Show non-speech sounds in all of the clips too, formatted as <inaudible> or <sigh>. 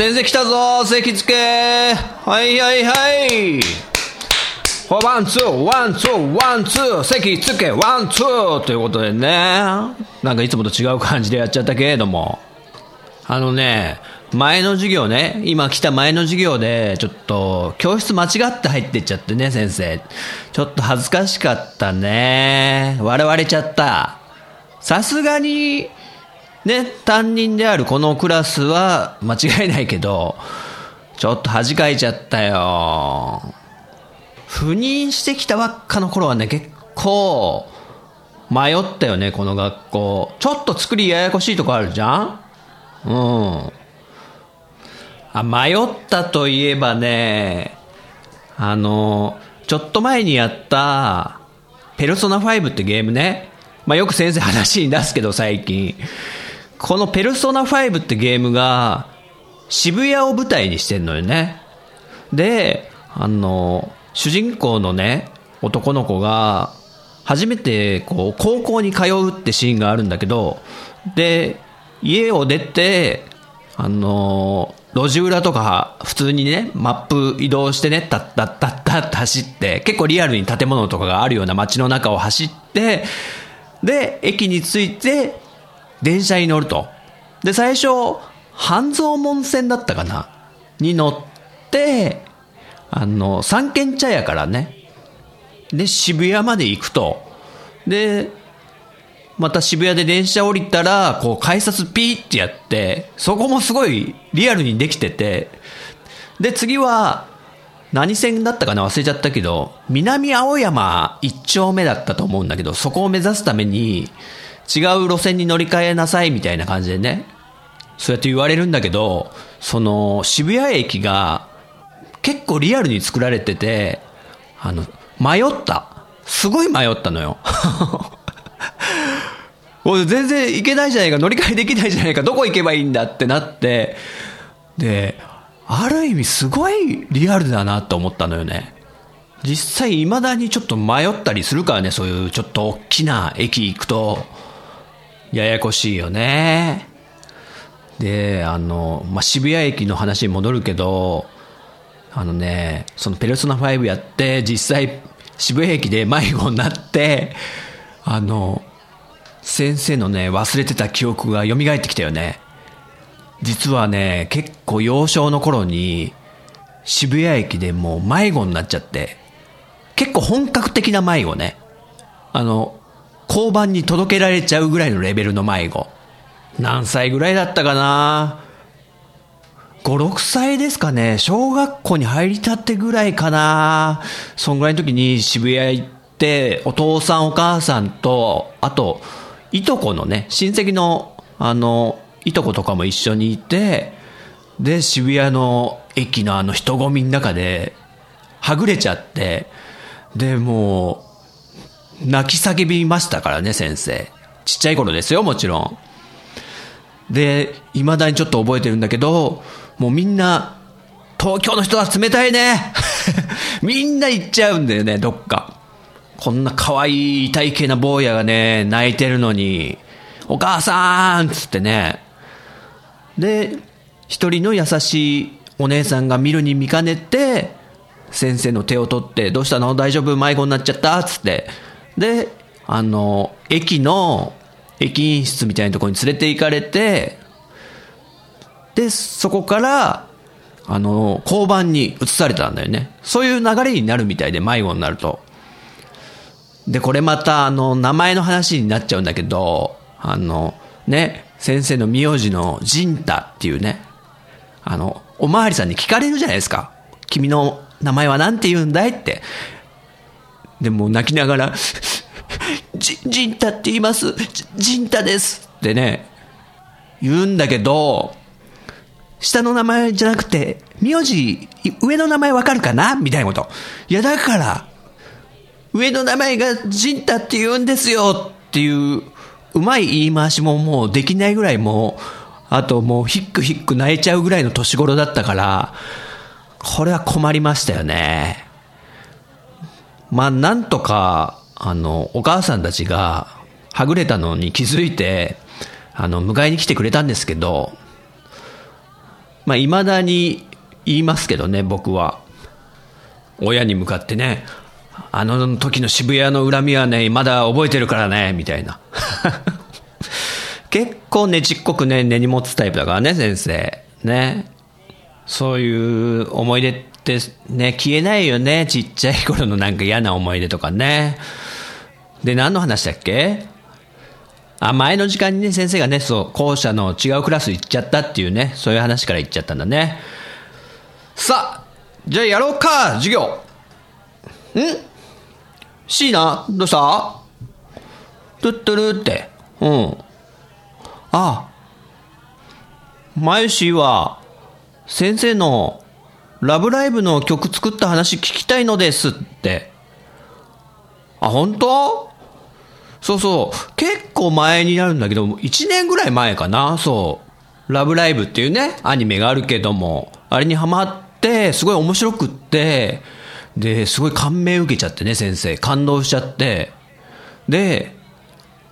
先生来たぞ席着け。はいはいはい。ワンツーワンツーワンツー席着けワンツー。ということでね。なんかいつもと違う感じでやっちゃったけれども。あのね前の授業ね今来た前の授業でちょっと教室間違って入ってっちゃってね先生。ちょっと恥ずかしかったね。笑われちゃった。さすがにね、担任であるこのクラスは間違いないけど、ちょっと恥かいちゃったよ。赴任してきたばっかの頃はね、結構迷ったよね、この学校。ちょっと作りややこしいとこあるじゃん？うん。あ、迷ったといえばね、あの、ちょっと前にやった、ペルソナ5ってゲームね。まあ、よく先生話に出すけど最近。このペルソナ5ってゲームが渋谷を舞台にしてんのよね。で、あの、主人公のね、男の子が初めてこう高校に通うってシーンがあるんだけど、で、家を出て、あの、路地裏とか普通にね、マップ移動してね、タッタッタッタって走って、結構リアルに建物とかがあるような街の中を走って、で、駅に着いて、電車に乗ると。で、最初、半蔵門線だったかな？に乗って、あの、三軒茶屋からね、で、渋谷まで行くと。で、また渋谷で電車降りたら、こう、改札ピーってやって、そこもすごいリアルにできてて、で、次は、何線だったかな？忘れちゃったけど、南青山一丁目だったと思うんだけど、そこを目指すために、違う路線に乗り換えなさいみたいな感じでね、そうやって言われるんだけど、その渋谷駅が結構リアルに作られてて、あの、迷った。すごい迷ったのよ。<laughs> おい全然行けないじゃないか、乗り換えできないじゃないか、どこ行けばいいんだってなって、で、ある意味すごいリアルだなと思ったのよね。実際未だにちょっと迷ったりするからね、そういうちょっと大きな駅行くと、ややこしいよね。で、あの、まあ、渋谷駅の話に戻るけど、あのね、そのペルソナ5やって、実際渋谷駅で迷子になって、あの、先生のね、忘れてた記憶が蘇ってきたよね。実はね、結構幼少の頃に、渋谷駅でもう迷子になっちゃって、結構本格的な迷子ね。あの、交番に届けられちゃうぐらいのレベルの迷子。何歳ぐらいだったかな？5、6歳ですかね。小学校に入りたってぐらいかな。そんぐらいの時に渋谷行って、お父さんお母さんと、あと、いとこのね、親戚の、あの、いとことかも一緒にいて、で、渋谷の駅のあの人混みの中で、はぐれちゃって、で、もう、泣き叫びましたからね、先生。ちっちゃい頃ですよ、もちろん。で、未だにちょっと覚えてるんだけど、もうみんな、東京の人は冷たいね。<laughs> みんな行っちゃうんだよね、どっか。こんな可愛い体型な坊やがね、泣いてるのに、お母さんつってね。で、一人の優しいお姉さんが見るに見かねて、先生の手を取って、どうしたの？大丈夫？迷子になっちゃった？つって。で、あの、駅の、駅員室みたいなところに連れて行かれて、で、そこから、あの、交番に移されたんだよね。そういう流れになるみたいで、迷子になると。で、これまた、あの、名前の話になっちゃうんだけど、あの、ね、先生の名字のジンタっていうね、あの、おまわりさんに聞かれるじゃないですか。君の名前は何て言うんだい？って。でも泣きながら、じ、ジンタって言います。ジンタですってね、言うんだけど、下の名前じゃなくて、名字、上の名前わかるかな？みたいなこと。いや、だから、上の名前がジンタって言うんですよっていう、うまい言い回しももうできないぐらいもう、あともうヒックヒック泣いちゃうぐらいの年頃だったから、これは困りましたよね。まあ、なんとか、あの、お母さんたちが、はぐれたのに気づいて、あの、迎えに来てくれたんですけど、まあ、未だに言いますけどね、僕は。親に向かってね、あの時の渋谷の恨みはね、まだ覚えてるからね、みたいな。<laughs> 結構ねちっこくね、根に持つタイプだからね、先生。ね。そういう思い出ってね、消えないよね。ちっちゃい頃のなんか嫌な思い出とかね。で、何の話だっけ？あ、前の時間にね、先生がね、そう、校舎の違うクラス行っちゃったっていうね、そういう話から行っちゃったんだね。さあ、じゃあやろうか、授業。ん？椎名どうした？トゥットゥルって。うん。ああ。マユシは、先生のラブライブの曲作った話聞きたいのですって。あ、本当？そうそう。結構前になるんだけど、1年ぐらい前かな、そう。ラブライブっていうね、アニメがあるけども、あれにハマって、すごい面白くって、で、すごい感銘受けちゃってね、先生。感動しちゃって。で、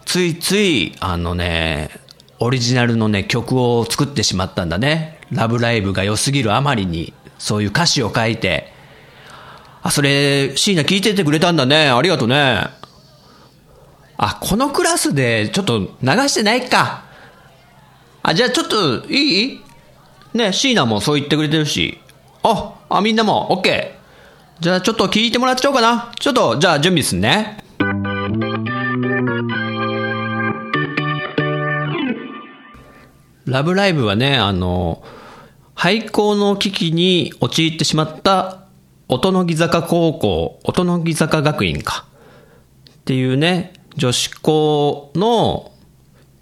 ついつい、あのね、オリジナルのね、曲を作ってしまったんだね。ラブライブが良すぎるあまりに、そういう歌詞を書いて。あ、それ、椎名聞いててくれたんだね。ありがとね。あ、このクラスでちょっと流してないか。あ、じゃあちょっといい？ね、椎名もそう言ってくれてるし。あ、あ、みんなも、オッケー。じゃあちょっと聞いてもらっちゃおうかな。ちょっと、じゃあ準備すんね。ラブライブはね、あの、廃校の危機に陥ってしまった音の木坂高校、音の木坂学院か。っていうね、女子校の、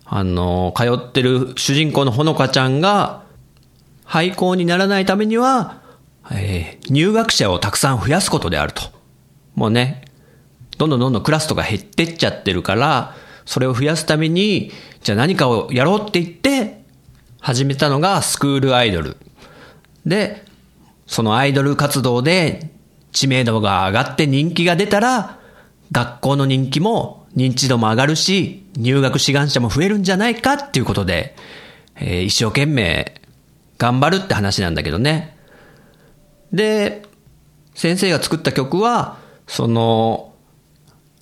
あの、通ってる主人公のほのかちゃんが、廃校にならないためには、えー、入学者をたくさん増やすことであると。もうね、どんどんどんどんクラスとか減ってっちゃってるから、それを増やすために、じゃあ何かをやろうって言って、始めたのがスクールアイドル。で、そのアイドル活動で知名度が上がって人気が出たら、学校の人気も認知度も上がるし、入学志願者も増えるんじゃないかっていうことで、えー、一生懸命頑張るって話なんだけどね。で、先生が作った曲は、その、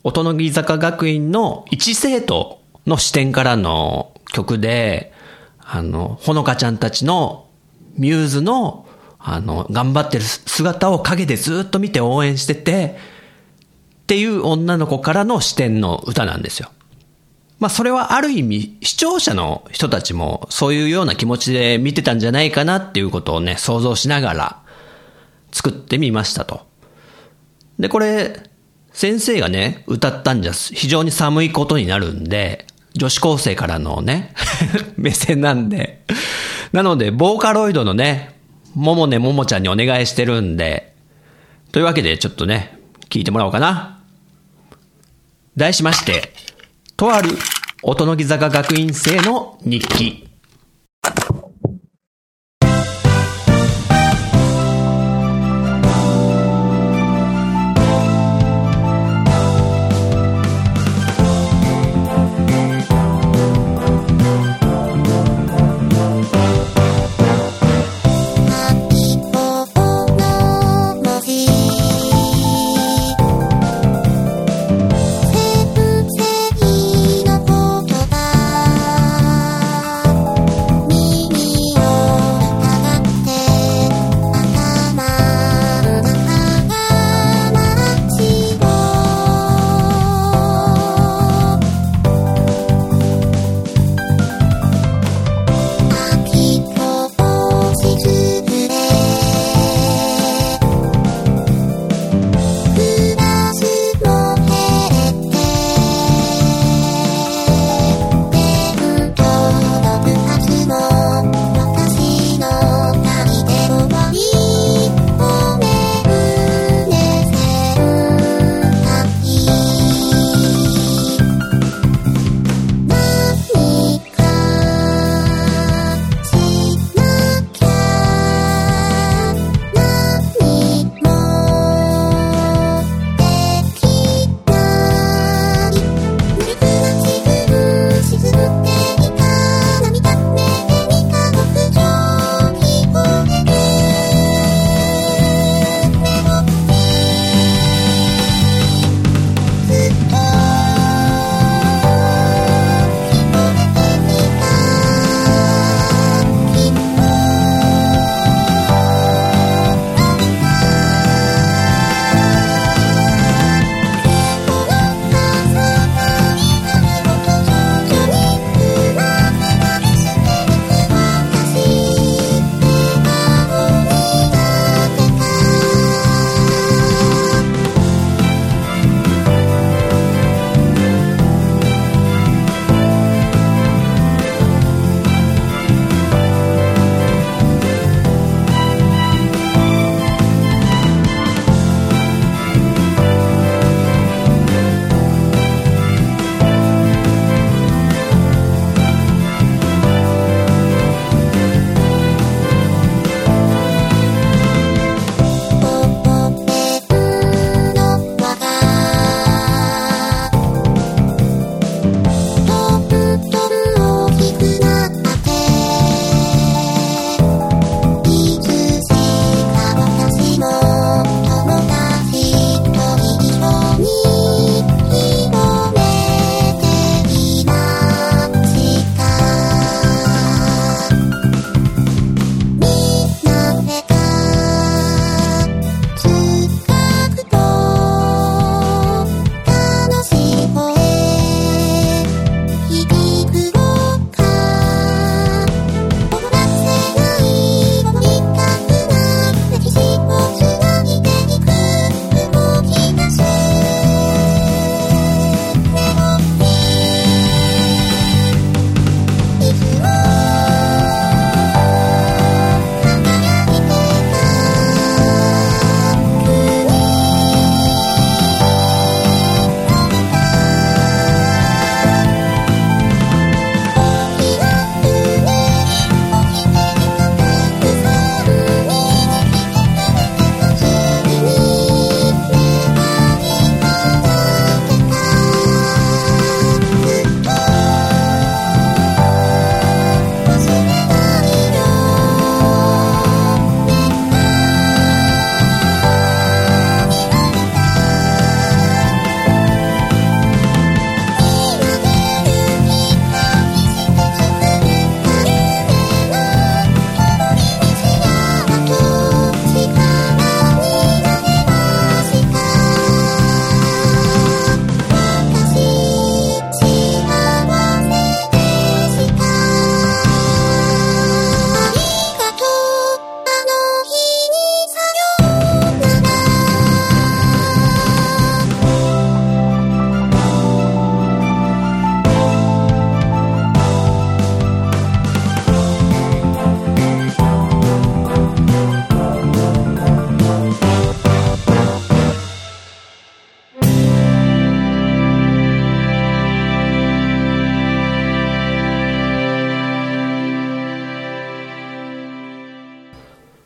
音の木坂学院の一生徒の視点からの曲で、あの、ほのかちゃんたちのミューズの、あの、頑張ってる姿を陰でずっと見て応援してて、っていう女の子からの視点の歌なんですよ。まあそれはある意味視聴者の人たちもそういうような気持ちで見てたんじゃないかなっていうことをね、想像しながら作ってみましたと。で、これ、先生がね、歌ったんじゃ非常に寒いことになるんで、女子高生からのね <laughs> 目線なんで。なので、ボーカロイドのね、ももねももちゃんにお願いしてるんで、というわけでちょっとね、聞いてもらおうかな。題しまして、とあるおとのぎ坂学院生の日記。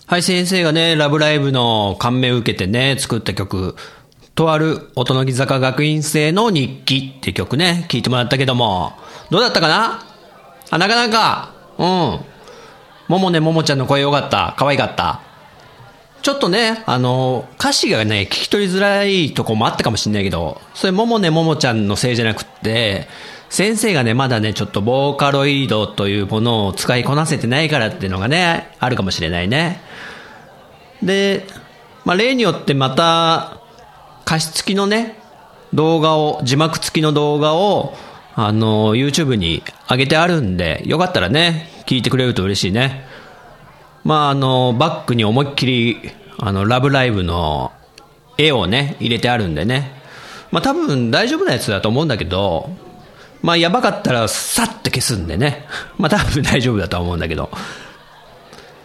はい、先生がね、ラブライブの感銘を受けてね、作った曲、とある音の木坂学院生の日記って曲ね、聞いてもらったけども、どうだったかな？あ、なかなか、うん。ももねももちゃんの声よかった。可愛かった。ちょっとね、あの、歌詞がね、聞き取りづらいとこもあったかもしんないけど、それももねももちゃんのせいじゃなくって、先生がね、まだね、ちょっとボーカロイドというものを使いこなせてないからっていうのがね、あるかもしれないね。で、まあ、例によってまた、歌詞付きのね、動画を、字幕付きの動画を、あの、YouTube に上げてあるんで、よかったらね、聞いてくれると嬉しいね。まあ、あの、バックに思いっきり、あの、ラブライブの絵をね、入れてあるんでね。まあ、多分大丈夫なやつだと思うんだけど、まあ、やばかったら、さって消すんでね。まあ、多分大丈夫だと思うんだけど。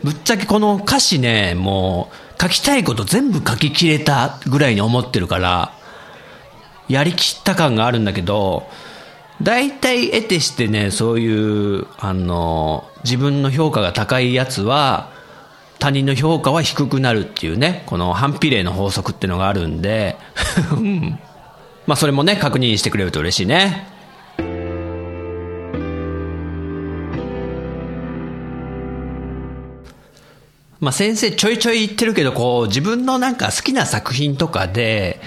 ぶっちゃけこの歌詞ね、もう、書きたいこと全部書ききれたぐらいに思ってるから、やりきった感があるんだけど、大体得てしてね、そういう、あの、自分の評価が高いやつは、他人の評価は低くなるっていうね、この反比例の法則っていうのがあるんで、まあそれもね、確認してくれると嬉しいね。まあ先生ちょいちょい言ってるけど、こう、自分のなんか好きな作品とかで、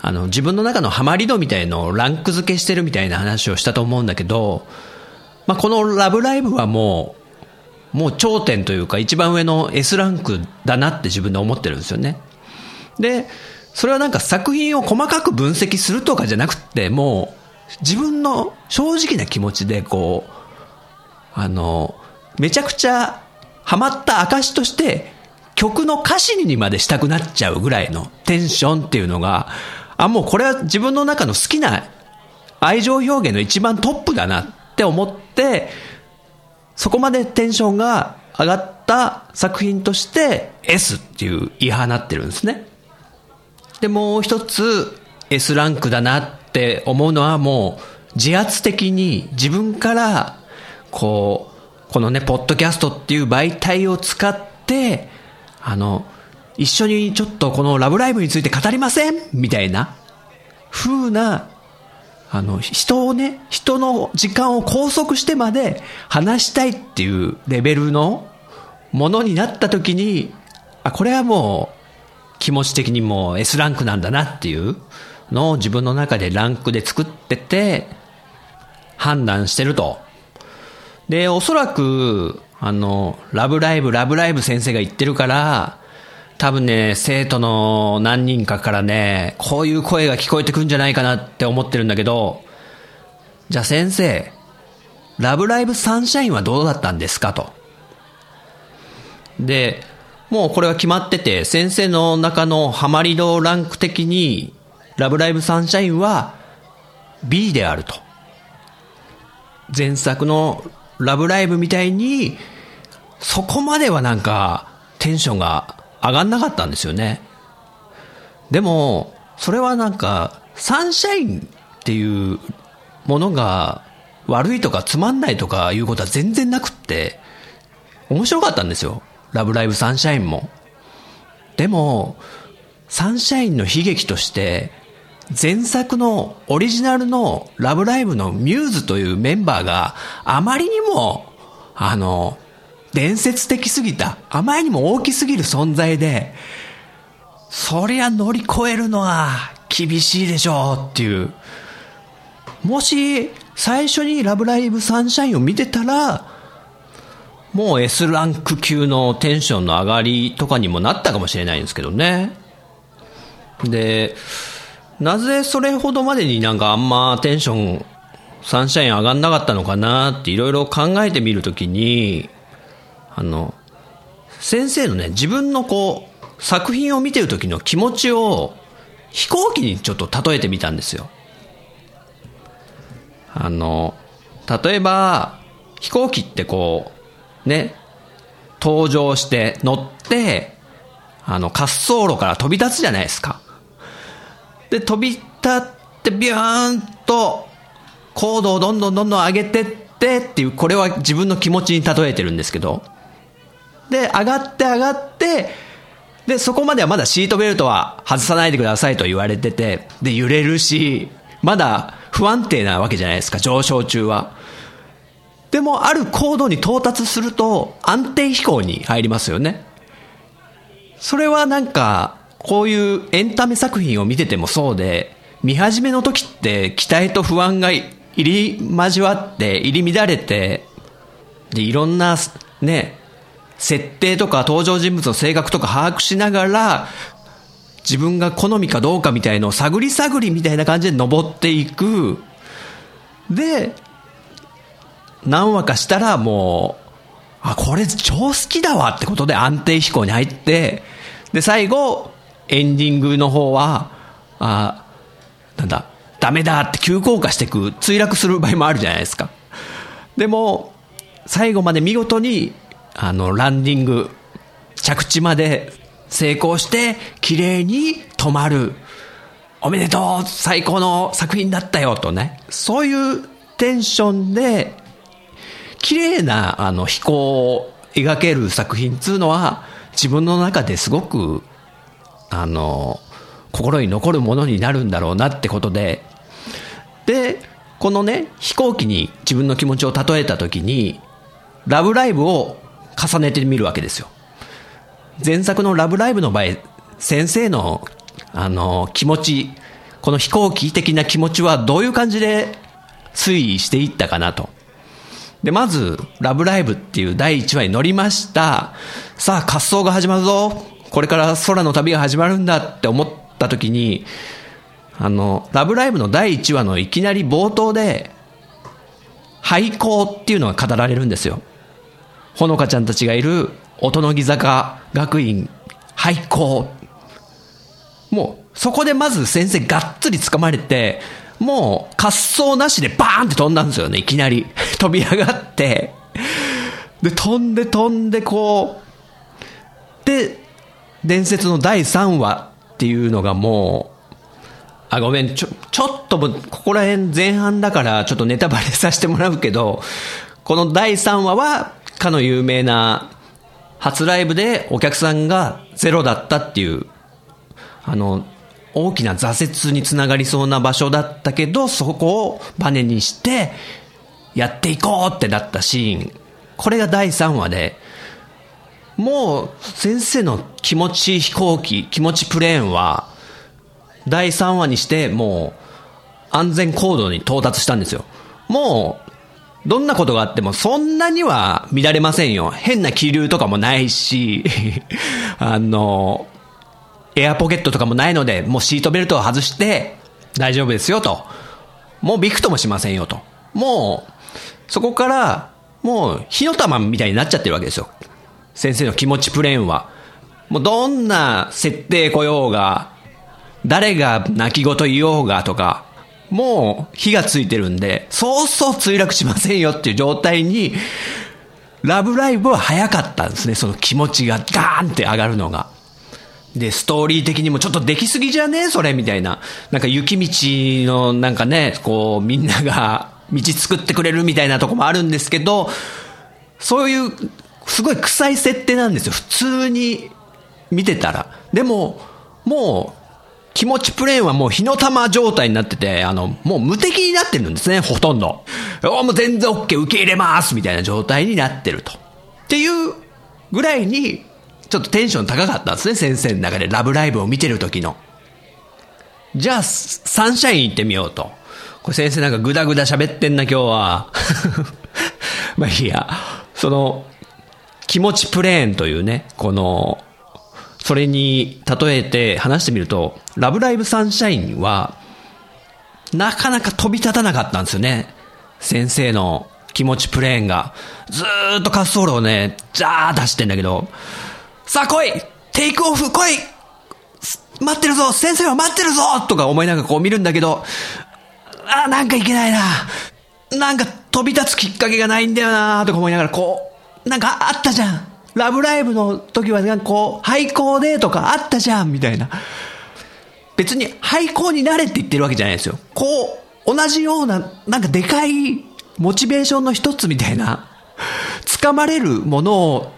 あの、自分の中のハマり度みたいのをランク付けしてるみたいな話をしたと思うんだけど、まあこのラブライブはもう、もう頂点というか一番上の S ランクだなって自分で思ってるんですよね。で、それはなんか作品を細かく分析するとかじゃなくて、もう自分の正直な気持ちでこう、あの、めちゃくちゃハマった証として曲の歌詞にまでしたくなっちゃうぐらいのテンションっていうのが、あ、もうこれは自分の中の好きな愛情表現の一番トップだなって思って、そこまでテンションが上がった作品として S っていう言い放ってるんですね。で、もう一つ S ランクだなって思うのはもう自発的に自分からこう、このね、ポッドキャストっていう媒体を使って、あの、一緒にちょっとこのラブライブについて語りません？みたいな風なあの、人をね、人の時間を拘束してまで話したいっていうレベルのものになった時に、あ、これはもう気持ち的にもう S ランクなんだなっていうのを自分の中でランクで作ってて、判断してると。で、おそらく、あの、ラブライブ、ラブライブ先生が言ってるから、多分ね、生徒の何人かからね、こういう声が聞こえてくんじゃないかなって思ってるんだけど、じゃあ先生、ラブライブサンシャインはどうだったんですかと。で、もうこれは決まってて、先生の中のハマり度ランク的に、ラブライブサンシャインは B であると。前作のラブライブみたいに、そこまではなんかテンションが上がんなかったんですよね。でも、それはなんか、サンシャインっていうものが悪いとかつまんないとかいうことは全然なくって、面白かったんですよ。ラブライブサンシャインも。でも、サンシャインの悲劇として、前作のオリジナルのラブライブのミューズというメンバーがあまりにも、あの、伝説的すぎた、あまりにも大きすぎる存在で、そりゃ乗り越えるのは厳しいでしょうっていう。もし、最初にラブライブサンシャインを見てたら、もう S ランク級のテンションの上がりとかにもなったかもしれないんですけどね。で、なぜそれほどまでになんかあんまテンション、サンシャイン上がんなかったのかなっていろいろ考えてみるときに、あの、先生のね、自分のこう、作品を見てる時の気持ちを飛行機にちょっと例えてみたんですよ。あの、例えば、飛行機ってこう、ね、登場して乗って、あの、滑走路から飛び立つじゃないですか。で、飛び立ってビューンと高度をどんどんどんどん上げてってっていう、これは自分の気持ちに例えてるんですけど、で、上がって上がって、で、そこまではまだシートベルトは外さないでくださいと言われてて、で、揺れるし、まだ不安定なわけじゃないですか、上昇中は。でも、ある高度に到達すると、安定飛行に入りますよね。それはなんか、こういうエンタメ作品を見ててもそうで、見始めの時って期待と不安が入り交わって、入り乱れて、で、いろんな、ね、設定とか登場人物の性格とか把握しながら、自分が好みかどうかみたいのを探り探りみたいな感じで登っていく。で、何話かしたらもう、あ、これ超好きだわってことで安定飛行に入って、で、最後、エンディングの方は、あ、なんだ、ダメだって急降下していく、墜落する場合もあるじゃないですか。でも、最後まで見事に、あの、ランディング、着地まで成功して、綺麗に止まる。おめでとう最高の作品だったよとね。そういうテンションで、綺麗なあの飛行を描ける作品っつうのは、自分の中ですごく、あの、心に残るものになるんだろうなってことで、で、このね、飛行機に自分の気持ちを例えたときに、ラブライブを重ねてみるわけですよ。前作のラブライブの場合、先生の、あの、気持ち、この飛行機的な気持ちはどういう感じで推移していったかなと。で、まず、ラブライブっていう第1話に乗りました。さあ、滑走が始まるぞ。これから空の旅が始まるんだって思った時に、あの、ラブライブの第1話のいきなり冒頭で、廃校っていうのが語られるんですよ。ほのかちゃんたちがいる音の木坂学院廃校。もう、そこでまず先生がっつり掴まれて、もう滑走なしでバーンって飛んだんですよね、いきなり。<laughs> 飛び上がって。で、飛んで飛んでこう。で、伝説の第3話っていうのがもう、あ、ごめん、ちょ、ちょっとも、ここら辺前半だから、ちょっとネタバレさせてもらうけど、この第3話は、かの有名な、初ライブでお客さんがゼロだったっていう、あの、大きな挫折につながりそうな場所だったけど、そこをバネにして、やっていこうってなったシーン。これが第3話で、もう、先生の気持ち飛行機、気持ちプレーンは、第3話にして、もう、安全高度に到達したんですよ。もう、どんなことがあっても、そんなには乱れませんよ。変な気流とかもないし、<laughs> あの、エアポケットとかもないので、もうシートベルトを外して、大丈夫ですよと。もうびくともしませんよと。もう、そこから、もう、火の玉みたいになっちゃってるわけですよ。先生の気持ちプレーンは。もうどんな設定来ようが、誰が泣き言言おうがとか、もう火がついてるんで、そうそう墜落しませんよっていう状態に、ラブライブは早かったんですね。その気持ちがガーンって上がるのが。で、ストーリー的にもちょっとできすぎじゃね？えそれみたいな。なんか雪道のなんかね、こうみんなが道作ってくれるみたいなとこもあるんですけど、そういうすごい臭い設定なんですよ。普通に見てたら。でも、もう気持ちプレーンはもう火の玉状態になってて、あの、もう無敵になってるんですね、ほとんど。おもう全然 OK、受け入れますみたいな状態になってると。っていうぐらいに、ちょっとテンション高かったんですね、先生の中で。ラブライブを見てる時の。じゃあ、サンシャイン行ってみようと。これ先生なんかグダグダ喋ってんな、今日は。<laughs> まあいいや。その、気持ちプレーンというね、この、それに例えて話してみると、ラブライブサンシャインは、なかなか飛び立たなかったんですよね。先生の気持ちプレーンが。ずーっと滑走路をね、ジャーッと走ってんだけど、さあ来い!テイクオフ来い!待ってるぞ!先生は待ってるぞ!とか思いながらこう見るんだけど、あなんかいけないな!なんか飛び立つきっかけがないんだよなとか思いながらこう、なんかあったじゃんラブライブの時はなんかこう、廃校でとかあったじゃんみたいな。別に廃校になれって言ってるわけじゃないですよ。こう、同じような、なんかでかいモチベーションの一つみたいな、掴まれるものを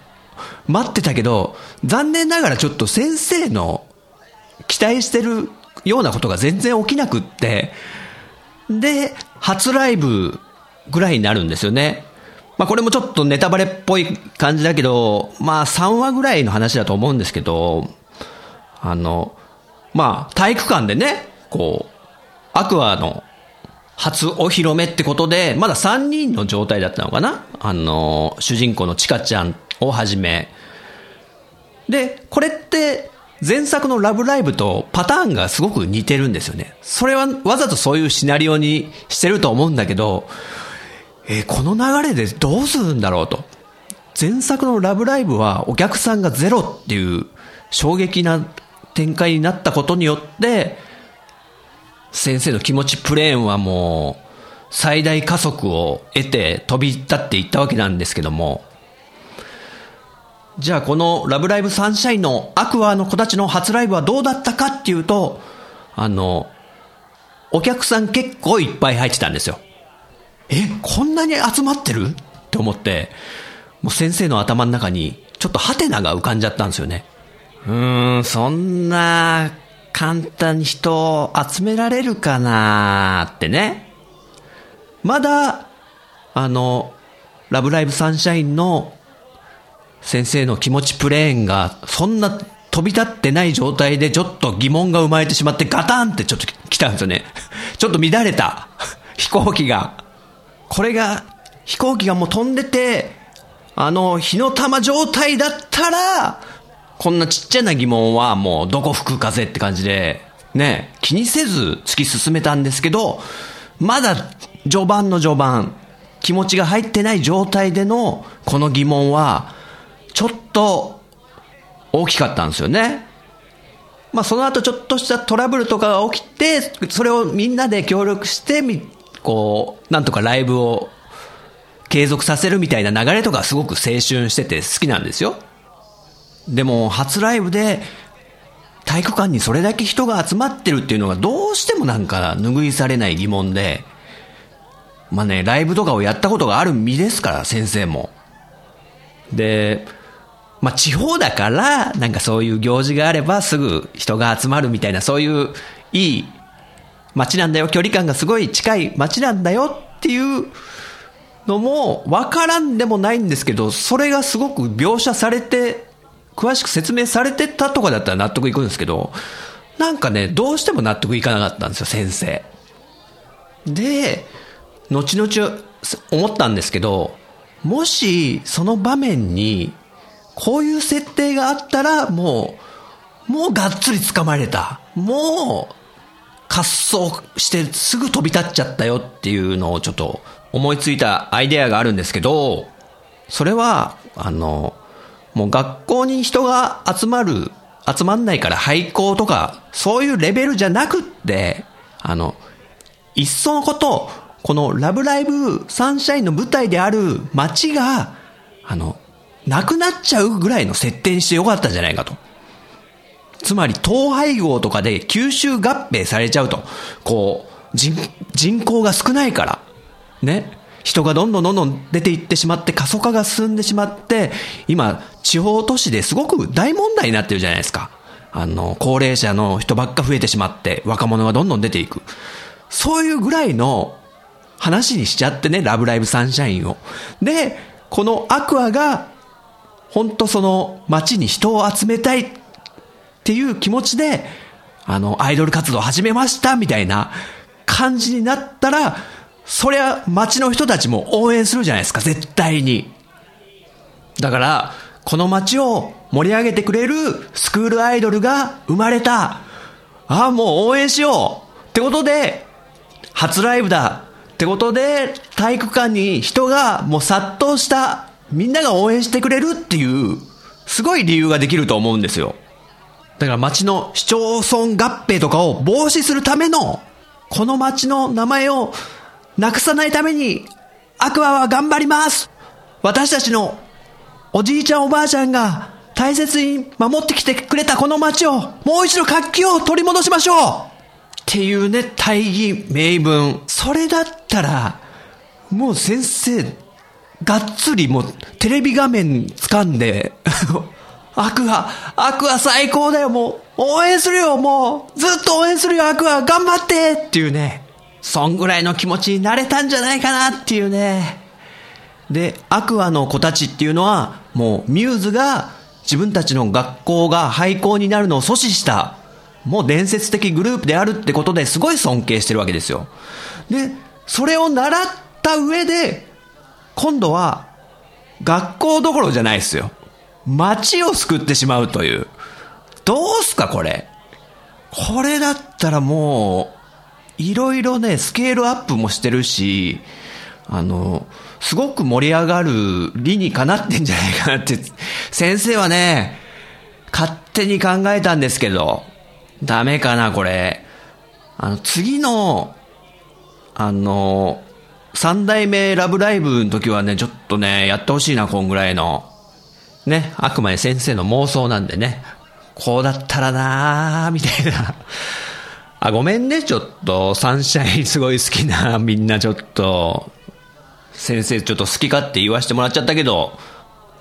待ってたけど、残念ながらちょっと先生の期待してるようなことが全然起きなくって、で、初ライブぐらいになるんですよね。まあこれもちょっとネタバレっぽい感じだけど、まあ3話ぐらいの話だと思うんですけど、あの、まあ体育館でね、こう、アクアの初お披露目ってことで、まだ3人の状態だったのかな？あの、主人公のチカちゃんをはじめ。で、これって前作のラブライブとパターンがすごく似てるんですよね。それはわざとそういうシナリオにしてると思うんだけど、えーこの流れでどうするんだろうと。前作のラブライブはお客さんがゼロっていう衝撃な展開になったことによって、先生の気持ちプレーンはもう最大加速を得て飛び立っていったわけなんですけども、じゃあこのラブライブサンシャインのアクアの子たちの初ライブはどうだったかっていうと、あの、お客さん結構いっぱい入ってたんですよ。え、こんなに集まってる？って思って、もう先生の頭の中にちょっとハテナが浮かんじゃったんですよね。うーん、そんな簡単に人を集められるかなってね。まだ、あの、ラブライブサンシャインの先生の気持ちプレーンがそんな飛び立ってない状態でちょっと疑問が生まれてしまってガタンってちょっと来たんですよね。ちょっと乱れた <laughs> 飛行機が。これが飛行機がもう飛んでて、あの火の玉状態だったら、こんなちっちゃな疑問はもうどこ吹く風って感じで、ね、気にせず突き進めたんですけど、まだ序盤の序盤、気持ちが入ってない状態でのこの疑問は、ちょっと大きかったんですよね。まあその後ちょっとしたトラブルとかが起きて、それをみんなで協力してみ、こう、なんとかライブを継続させるみたいな流れとかすごく青春してて好きなんですよ。でも初ライブで体育館にそれだけ人が集まってるっていうのがどうしてもなんか拭いされない疑問で、まあね、ライブとかをやったことがある身ですから、先生も。で、まあ地方だから、なんかそういう行事があればすぐ人が集まるみたいな、そういういい街なんだよ、距離感がすごい近い街なんだよっていうのも分からんでもないんですけど、それがすごく描写されて、詳しく説明されてたとかだったら納得いくんですけど、なんかね、どうしても納得いかなかったんですよ、先生。で、後々思ったんですけど、もしその場面にこういう設定があったらもう、もうがっつり掴まれた。もう滑走してすぐ飛び立っちゃったよっていうのをちょっと思いついたアイデアがあるんですけど、それは、あの、もう学校に人が集まる、集まんないから廃校とか、そういうレベルじゃなくって、あの、いっそのこと、このラブライブサンシャインの舞台である街が、あの、なくなっちゃうぐらいの設定にしてよかったんじゃないかと。つまり統廃合とかで吸収合併されちゃうと。こう、人、人口が少ないから。ね。人がどんどんどんどん出ていってしまって過疎化が進んでしまって、今、地方都市ですごく大問題になってるじゃないですか。あの、高齢者の人ばっか増えてしまって、若者がどんどん出ていく。そういうぐらいの話にしちゃってね、ラブライブサンシャインを。で、このアクアが、本当その街に人を集めたいっていう気持ちで、あの、アイドル活動始めましたみたいな感じになったら、そりゃ街の人たちも応援するじゃないですか、絶対に。だから、この街を盛り上げてくれるスクールアイドルが生まれた。ああ、もう応援しようってことで、初ライブだってことで、体育館に人がもう殺到した。みんなが応援してくれるっていう、すごい理由ができると思うんですよ。だから町の市町村合併とかを防止するための、この町の名前をなくさないために、アクアは頑張ります私たちのおじいちゃんおばあちゃんが大切に守ってきてくれたこの町を、もう一度活気を取り戻しましょうっていうね、大義名分。それだったら、もう先生、がっつりもうテレビ画面掴んで、アクア、アクア最高だよ、もう、応援するよ、もう、ずっと応援するよ、アクア、頑張ってっていうね、そんぐらいの気持ちになれたんじゃないかなっていうね。で、アクアの子たちっていうのは、もうミューズが自分たちの学校が廃校になるのを阻止した、もう伝説的グループであるってことですごい尊敬してるわけですよ。で、それを習った上で、今度は学校どころじゃないですよ。街を救ってしまうという。どうすか、これ。これだったらもう、いろいろね、スケールアップもしてるし、あの、すごく盛り上がる理にかなってんじゃないかなって、先生はね、勝手に考えたんですけど、ダメかな、これ。あの、次の、あの、三代目ラブライブの時はね、ちょっとね、やってほしいな、こんぐらいの。ね、あくまで先生の妄想なんでね、こうだったらなーみたいな。あ、ごめんね、ちょっと、サンシャインすごい好きな、みんなちょっと、先生ちょっと好きかって言わせてもらっちゃったけど、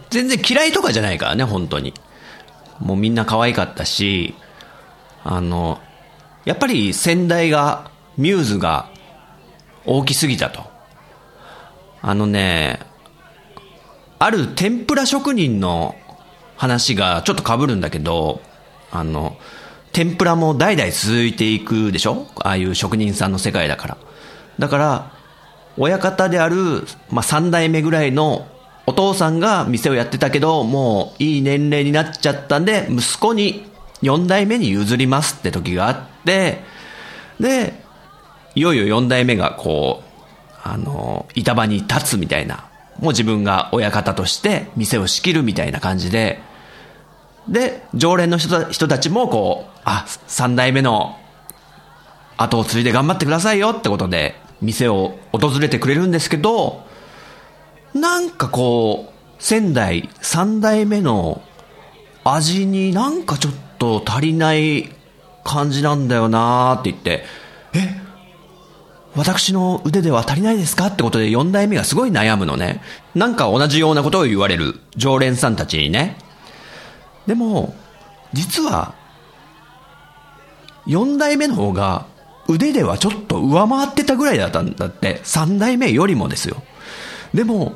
全然嫌いとかじゃないからね、本当に。もうみんな可愛かったし、あの、やっぱり先代が、ミューズが大きすぎたと。あのね、ある天ぷら職人の話がちょっと被るんだけど、あの、天ぷらも代々続いていくでしょ？ああいう職人さんの世界だから。だから、親方である、まあ、三代目ぐらいのお父さんが店をやってたけど、もういい年齢になっちゃったんで、息子に四代目に譲りますって時があって、で、いよいよ四代目がこう、あの、板場に立つみたいな、もう自分が親方として店を仕切るみたいな感じで、で、常連の人人たちもこう、あ、三代目の後を継いで頑張ってくださいよってことで、店を訪れてくれるんですけど、なんかこう、仙台三代目の味になんかちょっと足りない感じなんだよなーって言って、私の腕では足りないですかってことで4代目がすごい悩むのね。なんか同じようなことを言われる常連さんたちにね。でも、実は、4代目の方が腕ではちょっと上回ってたぐらいだったんだって。3代目よりもですよ。でも、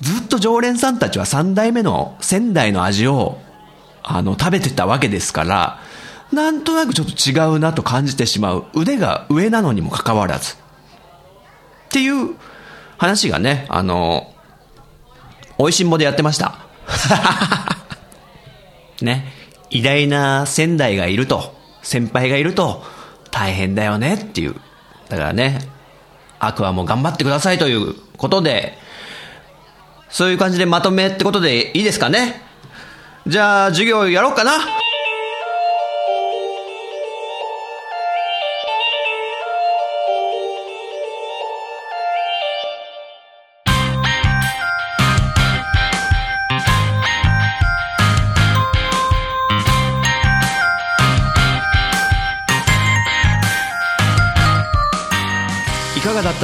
ずっと常連さんたちは3代目の仙台の味を、あの、食べてたわけですから、なんとなくちょっと違うなと感じてしまう。腕が上なのにもかかわらず。っていう話がね、あの、美味しんぼでやってました。<laughs> ね。偉大な仙台がいると、先輩がいると、大変だよねっていう。だからね、アクアも頑張ってくださいということで、そういう感じでまとめってことでいいですかね。じゃあ、授業やろうかな。